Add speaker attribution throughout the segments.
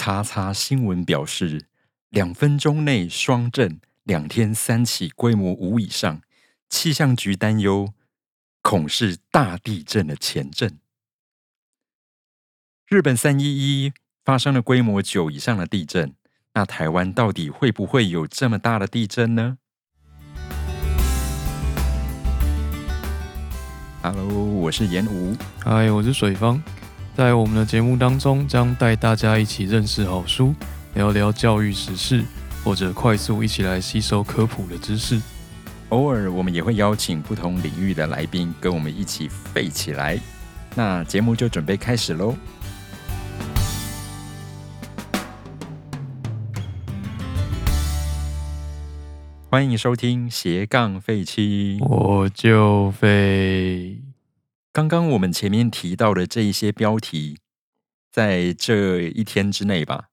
Speaker 1: 叉叉新闻表示，两分钟内双震，两天三起规模五以上，气象局担忧恐是大地震的前震。日本三一一发生了规模九以上的地震，那台湾到底会不会有这么大的地震呢？Hello，我是严武，
Speaker 2: 嗨，我是水方。在我们的节目当中，将带大家一起认识好书，聊聊教育时事，或者快速一起来吸收科普的知识。
Speaker 1: 偶尔我们也会邀请不同领域的来宾跟我们一起飞起来。那节目就准备开始喽！欢迎收听斜杠废七，
Speaker 2: 我就废。
Speaker 1: 刚刚我们前面提到的这一些标题，在这一天之内吧，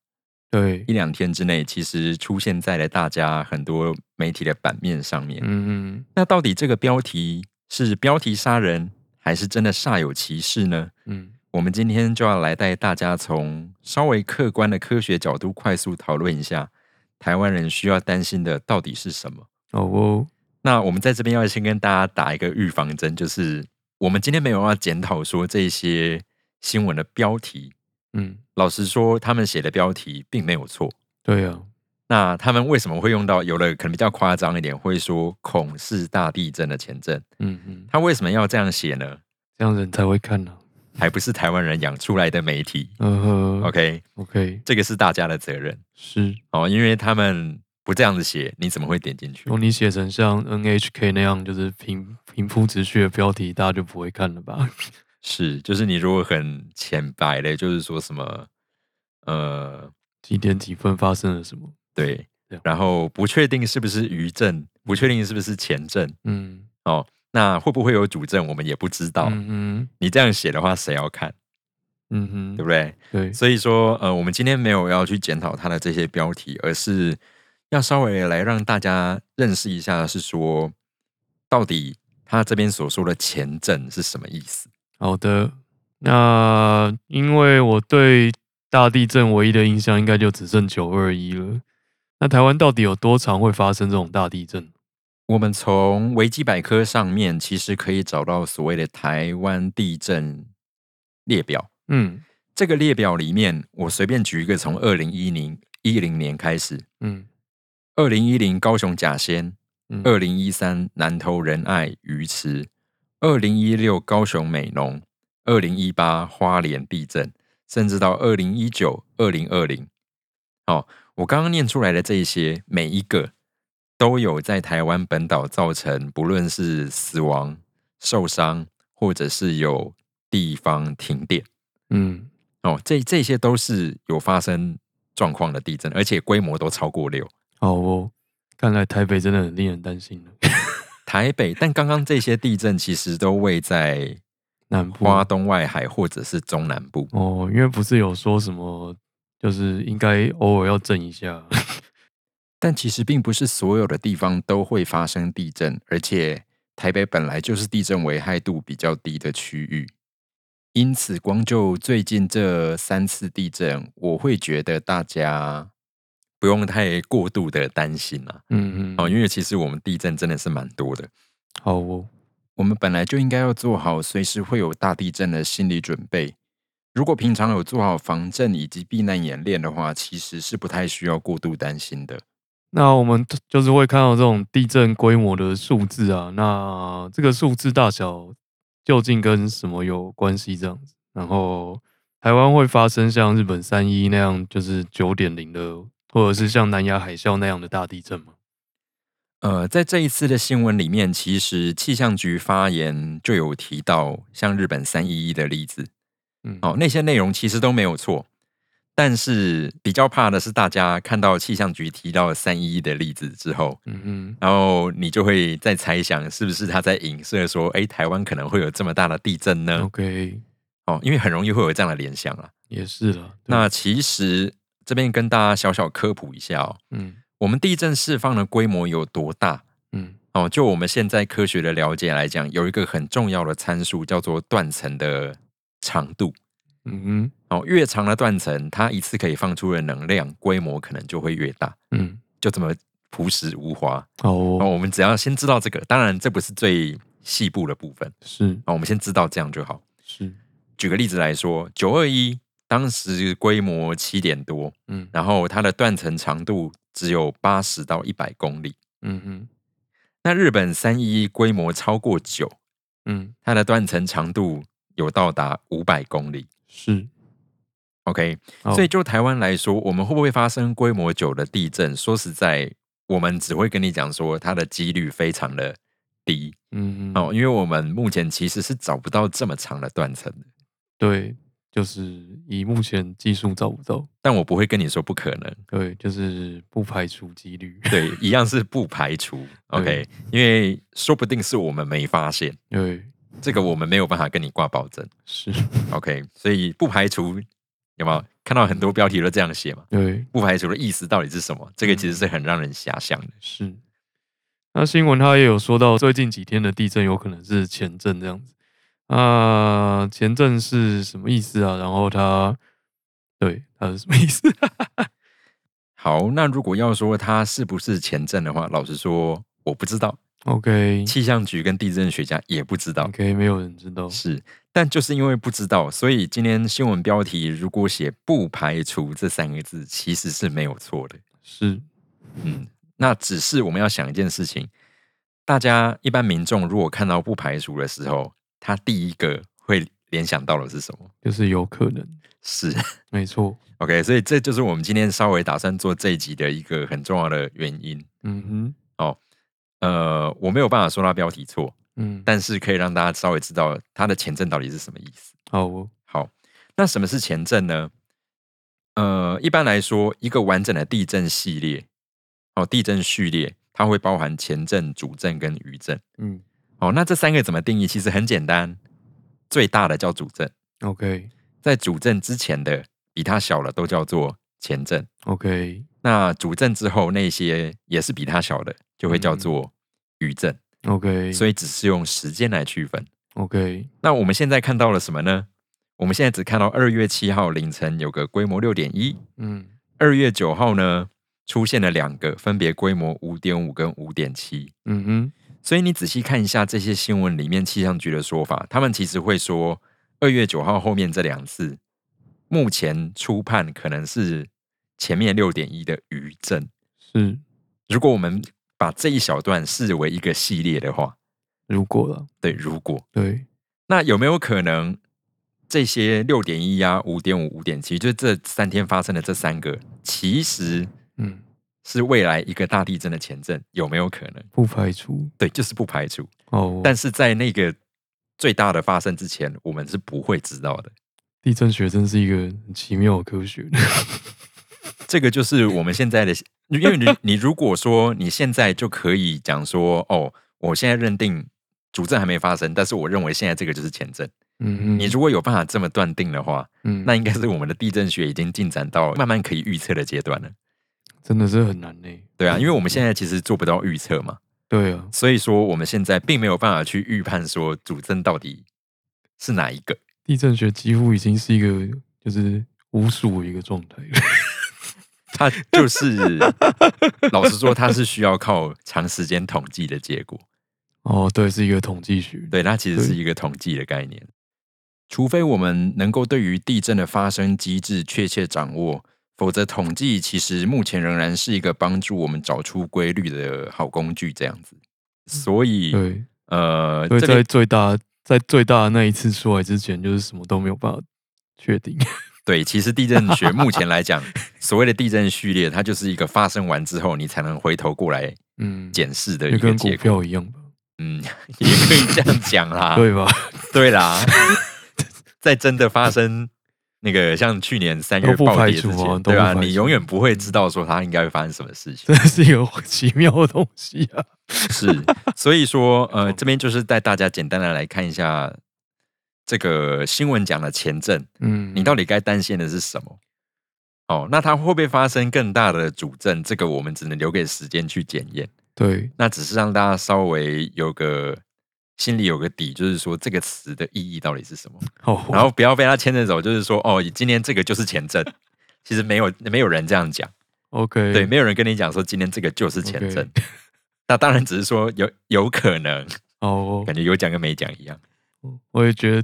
Speaker 2: 对，
Speaker 1: 一两天之内，其实出现在了大家很多媒体的版面上面。嗯嗯，那到底这个标题是标题杀人，还是真的煞有其事呢？嗯，我们今天就要来带大家从稍微客观的科学角度，快速讨论一下台湾人需要担心的到底是什么。哦哦，那我们在这边要先跟大家打一个预防针，就是。我们今天没有要检讨说这些新闻的标题，嗯，老实说，他们写的标题并没有错。
Speaker 2: 对啊，
Speaker 1: 那他们为什么会用到？有的可能比较夸张一点，会说“恐是大地震的前震”。嗯嗯，他为什么要这样写呢？
Speaker 2: 这样人才会看呢，
Speaker 1: 还不是台湾人养出来的媒体。嗯哼，OK
Speaker 2: OK，
Speaker 1: 这个是大家的责任。
Speaker 2: 是
Speaker 1: 哦，因为他们。不这样子写，你怎么会点进去？
Speaker 2: 如果你写成像 NHK 那样，就是平平铺直叙的标题，大家就不会看了吧？
Speaker 1: 是，就是你如果很浅白的，就是说什么，呃，
Speaker 2: 几点几分发生了什么？
Speaker 1: 对，然后不确定是不是余震，不确定是不是前震，嗯，哦，那会不会有主震，我们也不知道。嗯你这样写的话，谁要看？嗯哼，对不对？
Speaker 2: 对，
Speaker 1: 所以说，呃，我们今天没有要去检讨它的这些标题，而是。要稍微来让大家认识一下，是说到底他这边所说的前震是什么意思？
Speaker 2: 好的，那因为我对大地震唯一的印象，应该就只剩九二一了。那台湾到底有多常会发生这种大地震？
Speaker 1: 我们从维基百科上面其实可以找到所谓的台湾地震列表。嗯，这个列表里面，我随便举一个，从二零一零一零年开始，嗯。二零一零高雄甲仙，二零一三南投仁爱鱼池，二零一六高雄美浓，二零一八花莲地震，甚至到二零一九、二零二零，哦，我刚刚念出来的这些，每一个都有在台湾本岛造成，不论是死亡、受伤，或者是有地方停电，嗯，哦，这这些都是有发生状况的地震，而且规模都超过六。
Speaker 2: 哦，看来台北真的很令人担心了。
Speaker 1: 台北，但刚刚这些地震其实都位在
Speaker 2: 南部、
Speaker 1: 花东外海或者是中南部。
Speaker 2: 哦，因为不是有说什么，就是应该偶尔要震一下。
Speaker 1: 但其实并不是所有的地方都会发生地震，而且台北本来就是地震危害度比较低的区域，因此光就最近这三次地震，我会觉得大家。不用太过度的担心了，嗯嗯，哦，因为其实我们地震真的是蛮多的。
Speaker 2: 好哦，
Speaker 1: 我们本来就应该要做好随时会有大地震的心理准备。如果平常有做好防震以及避难演练的话，其实是不太需要过度担心的。
Speaker 2: 那我们就是会看到这种地震规模的数字啊，那这个数字大小究竟跟什么有关系？这样子，然后台湾会发生像日本三一那样，就是九点零的。或者是像南亚海啸那样的大地震吗？
Speaker 1: 呃，在这一次的新闻里面，其实气象局发言就有提到像日本三一一的例子，嗯，哦，那些内容其实都没有错，但是比较怕的是大家看到气象局提到三一一的例子之后，嗯嗯，然后你就会在猜想是不是他在影射说，哎，台湾可能会有这么大的地震呢
Speaker 2: ？OK，
Speaker 1: 哦，因为很容易会有这样的联想啊，
Speaker 2: 也是了，
Speaker 1: 那其实。这边跟大家小小科普一下哦，嗯，我们地震释放的规模有多大？嗯，哦，就我们现在科学的了解来讲，有一个很重要的参数叫做断层的长度。嗯哼，哦，越长的断层，它一次可以放出的能量规模可能就会越大。嗯，就这么朴实无华。哦，我们只要先知道这个，当然这不是最细部的部分。
Speaker 2: 是，
Speaker 1: 啊，我们先知道这样就好。
Speaker 2: 是，
Speaker 1: 举个例子来说，九二一当时规模七点多，嗯，然后它的断层长度只有八十到一百公里。嗯哼，那日本三一规模超过九，嗯，它的断层长度。有到达五百公里，
Speaker 2: 是
Speaker 1: OK。所以就台湾来说，我们会不会发生规模九的地震？说实在，我们只会跟你讲说，它的几率非常的低。嗯，哦，因为我们目前其实是找不到这么长的断层的。
Speaker 2: 对，就是以目前技术找不到，
Speaker 1: 但我不会跟你说不可能。
Speaker 2: 对，就是不排除几率。
Speaker 1: 对，一样是 不排除。OK，因为说不定是我们没发现。
Speaker 2: 对。
Speaker 1: 这个我们没有办法跟你挂保证，
Speaker 2: 是
Speaker 1: OK，所以不排除有没有看到很多标题都这样写嘛？
Speaker 2: 对，
Speaker 1: 不排除的意思到底是什么？这个其实是很让人遐想的。
Speaker 2: 是，那新闻他也有说到，最近几天的地震有可能是前震这样子啊，前阵是什么意思啊？然后他对他是什么意思？
Speaker 1: 好，那如果要说他是不是前阵的话，老实说我不知道。
Speaker 2: OK，
Speaker 1: 气象局跟地震学家也不知道。
Speaker 2: OK，没有人知道。
Speaker 1: 是，但就是因为不知道，所以今天新闻标题如果写“不排除”这三个字，其实是没有错的。
Speaker 2: 是，
Speaker 1: 嗯，那只是我们要想一件事情：大家一般民众如果看到“不排除”的时候，他第一个会联想到的是什么？
Speaker 2: 就是有可能
Speaker 1: 是，
Speaker 2: 没错。
Speaker 1: OK，所以这就是我们今天稍微打算做这一集的一个很重要的原因。嗯哼，哦。呃，我没有办法说他标题错，嗯，但是可以让大家稍微知道它的前阵到底是什么意思。
Speaker 2: 好，
Speaker 1: 好，那什么是前阵呢？呃，一般来说，一个完整的地震系列，哦，地震序列，它会包含前震、主震跟余震。嗯，哦，那这三个怎么定义？其实很简单，最大的叫主震。
Speaker 2: OK，
Speaker 1: 在主震之前的比它小的都叫做前震。
Speaker 2: OK，
Speaker 1: 那主震之后那些也是比它小的，就会叫做。余震
Speaker 2: ，OK，
Speaker 1: 所以只是用时间来区分
Speaker 2: ，OK。
Speaker 1: 那我们现在看到了什么呢？我们现在只看到二月七号凌晨有个规模六点一，嗯，二月九号呢出现了两个，分别规模五点五跟五点七，嗯哼。所以你仔细看一下这些新闻里面气象局的说法，他们其实会说二月九号后面这两次，目前初判可能是前面六点一的余震，
Speaker 2: 是。
Speaker 1: 如果我们把这一小段视为一个系列的话，
Speaker 2: 如果了，
Speaker 1: 对，如果。
Speaker 2: 对，
Speaker 1: 那有没有可能这些六点一呀、五点五、五点七，就是这三天发生的这三个，其实嗯是未来一个大地震的前震，有没有可能？
Speaker 2: 不排除，
Speaker 1: 对，就是不排除哦。但是在那个最大的发生之前，我们是不会知道的。
Speaker 2: 地震学真是一个很奇妙的科学。
Speaker 1: 这个就是我们现在的，因为你你如果说你现在就可以讲说，哦，我现在认定主震还没发生，但是我认为现在这个就是前震。嗯嗯，你如果有办法这么断定的话，嗯，那应该是我们的地震学已经进展到慢慢可以预测的阶段了。
Speaker 2: 真的是很难呢。
Speaker 1: 对啊，因为我们现在其实做不到预测嘛。
Speaker 2: 对啊，
Speaker 1: 所以说我们现在并没有办法去预判说主震到底是哪一个。
Speaker 2: 地震学几乎已经是一个就是无数一个状态了。
Speaker 1: 它就是，老实说，它是需要靠长时间统计的结果。
Speaker 2: 哦，对，是一个统计学。
Speaker 1: 对，它其实是一个统计的概念。除非我们能够对于地震的发生机制确切掌握，否则统计其实目前仍然是一个帮助我们找出规律的好工具。这样子，所以，
Speaker 2: 对，呃，在最大在最大的那一次出来之前，就是什么都没有办法确定。
Speaker 1: 对，其实地震学目前来讲，所谓的地震序列，它就是一个发生完之后，你才能回头过来，嗯，检视的一个结
Speaker 2: 果一样吧
Speaker 1: 嗯，也可以这样讲啦，
Speaker 2: 对吧？
Speaker 1: 对啦，在真的发生那个像去年三月暴跌之前，对吧？你永远不会知道说它应该会发生什么事情，
Speaker 2: 这是一个奇妙的东西啊。
Speaker 1: 是，所以说，呃，这边就是带大家简单的来看一下。这个新闻讲的前阵，嗯，你到底该担心的是什么？哦，那它会不会发生更大的主震？这个我们只能留给时间去检验。
Speaker 2: 对，
Speaker 1: 那只是让大家稍微有个心里有个底，就是说这个词的意义到底是什么。哦，然后不要被他牵着走，就是说哦，今天这个就是前阵，其实没有没有人这样讲。
Speaker 2: OK，
Speaker 1: 对，没有人跟你讲说今天这个就是前阵。那当然只是说有有可能哦，感觉有讲跟没讲一样。
Speaker 2: 我也觉得，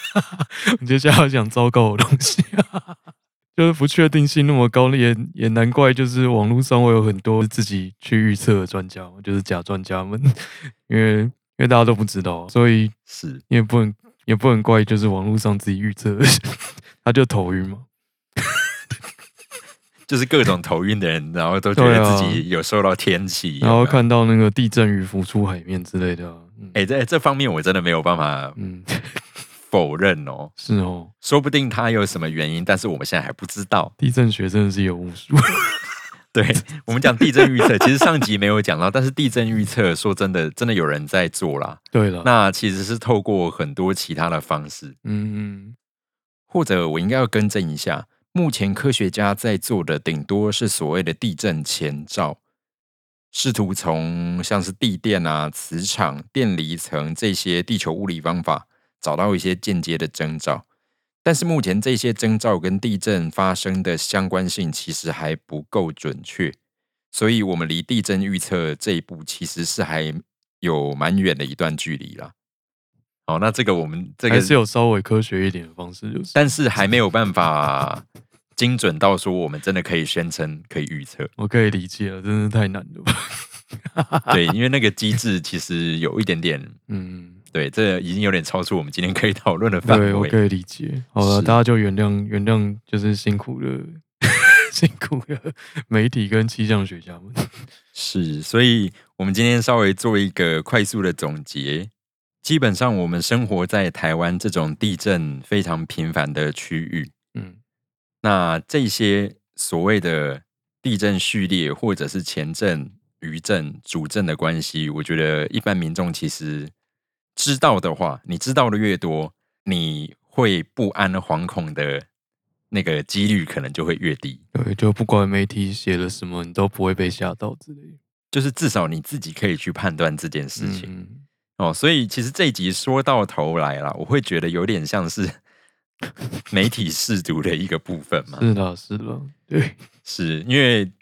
Speaker 2: 你接下来要讲糟糕的东西，就是不确定性那么高，也也难怪，就是网络上会有很多自己去预测的专家，就是假专家们，因为因为大家都不知道，所以
Speaker 1: 是
Speaker 2: 也不能也不能怪，就是网络上自己预测，他就头晕嘛。
Speaker 1: 就是各种头晕的人，然后都觉得自己有受到天气，
Speaker 2: 然后看到那个地震鱼浮出海面之类的。
Speaker 1: 哎，在这方面我真的没有办法嗯 否认哦。
Speaker 2: 是哦，
Speaker 1: 说不定他有什么原因，但是我们现在还不知道。
Speaker 2: 地震学真的是有巫术。
Speaker 1: 对我们讲地震预测，其实上集没有讲到，但是地震预测说真的，真的有人在做啦。
Speaker 2: 对了，
Speaker 1: 那其实是透过很多其他的方式。嗯嗯，或者我应该要更正一下。目前科学家在做的顶多是所谓的地震前兆，试图从像是地电啊、磁场、电离层这些地球物理方法找到一些间接的征兆。但是目前这些征兆跟地震发生的相关性其实还不够准确，所以我们离地震预测这一步其实是还有蛮远的一段距离啦。好，那这个我们这个
Speaker 2: 还是有稍微科学一点的方式，就是，
Speaker 1: 但是还没有办法。精准到说，我们真的可以宣称可以预测。
Speaker 2: 我可以理解了，真是太难了。
Speaker 1: 对，因为那个机制其实有一点点，嗯，对，这已经有点超出我们今天可以讨论的范围。
Speaker 2: 我可以理解。好了，大家就原谅原谅，就是辛苦了，辛苦了媒体跟气象学家们。
Speaker 1: 是，所以我们今天稍微做一个快速的总结。基本上，我们生活在台湾这种地震非常频繁的区域，嗯。那这些所谓的地震序列，或者是前震、余震、主震的关系，我觉得一般民众其实知道的话，你知道的越多，你会不安、惶恐的那个几率可能就会越低。
Speaker 2: 对，就不管媒体写了什么，你都不会被吓到之类。
Speaker 1: 就是至少你自己可以去判断这件事情哦。所以其实这一集说到头来了，我会觉得有点像是。媒体试读的一个部分嘛，
Speaker 2: 是的，是的，对，
Speaker 1: 是因为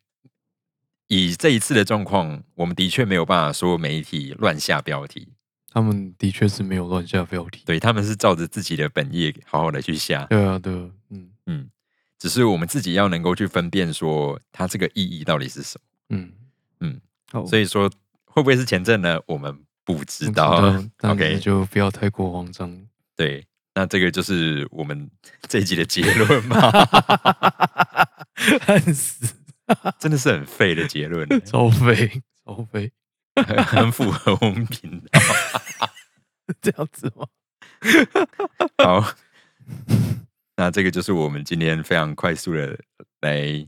Speaker 1: 以这一次的状况，我们的确没有办法说媒体乱下标题，
Speaker 2: 他们的确是没有乱下标题，
Speaker 1: 对他们是照着自己的本业好好的去下，
Speaker 2: 对啊，对，嗯。
Speaker 1: 嗯，只是我们自己要能够去分辨说它这个意义到底是什么，嗯。嗯，所以说会不会是前阵呢？我们不知道，OK，
Speaker 2: 就不要太过慌张，
Speaker 1: 对。那这个就是我们这一集的结论吧？
Speaker 2: 很死，
Speaker 1: 真的是很废的结论，
Speaker 2: 超废，超废，
Speaker 1: 很符合我们频道，
Speaker 2: 这样子吗？
Speaker 1: 好，那这个就是我们今天非常快速的来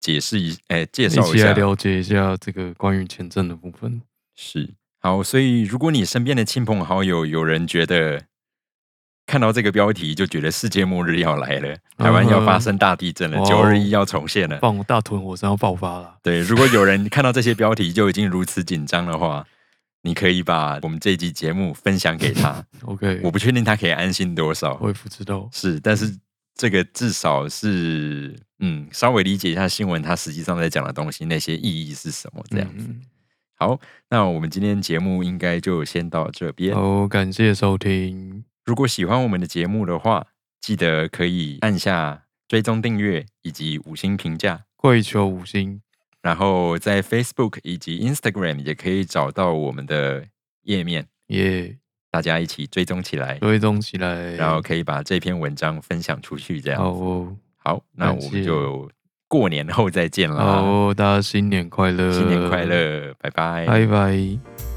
Speaker 1: 解释一，哎，介绍一下，
Speaker 2: 了解一下这个关于签证的部分。
Speaker 1: 是，好，所以如果你身边的亲朋好友有人觉得，看到这个标题就觉得世界末日要来了，台湾要发生大地震了，九二一要重现了，
Speaker 2: 放大屯火山要爆发了。
Speaker 1: 对，如果有人看到这些标题就已经如此紧张的话，你可以把我们这集节目分享给他。
Speaker 2: OK，
Speaker 1: 我不确定他可以安心多少，
Speaker 2: 我也不知道。
Speaker 1: 是，但是这个至少是嗯，稍微理解一下新闻，它实际上在讲的东西那些意义是什么这样子。好，那我们今天节目应该就先到这边。
Speaker 2: 好，感谢收听。
Speaker 1: 如果喜欢我们的节目的话，记得可以按下追踪订阅以及五星评价，
Speaker 2: 跪求五星。
Speaker 1: 然后在 Facebook 以及 Instagram 也可以找到我们的页面，
Speaker 2: 耶！
Speaker 1: 大家一起追踪起来，
Speaker 2: 追踪起来，
Speaker 1: 然后可以把这篇文章分享出去，这样。
Speaker 2: 好，
Speaker 1: 好，那我们就过年后再见了。
Speaker 2: 好，大家新年快乐，
Speaker 1: 新年快乐，拜拜，
Speaker 2: 拜拜。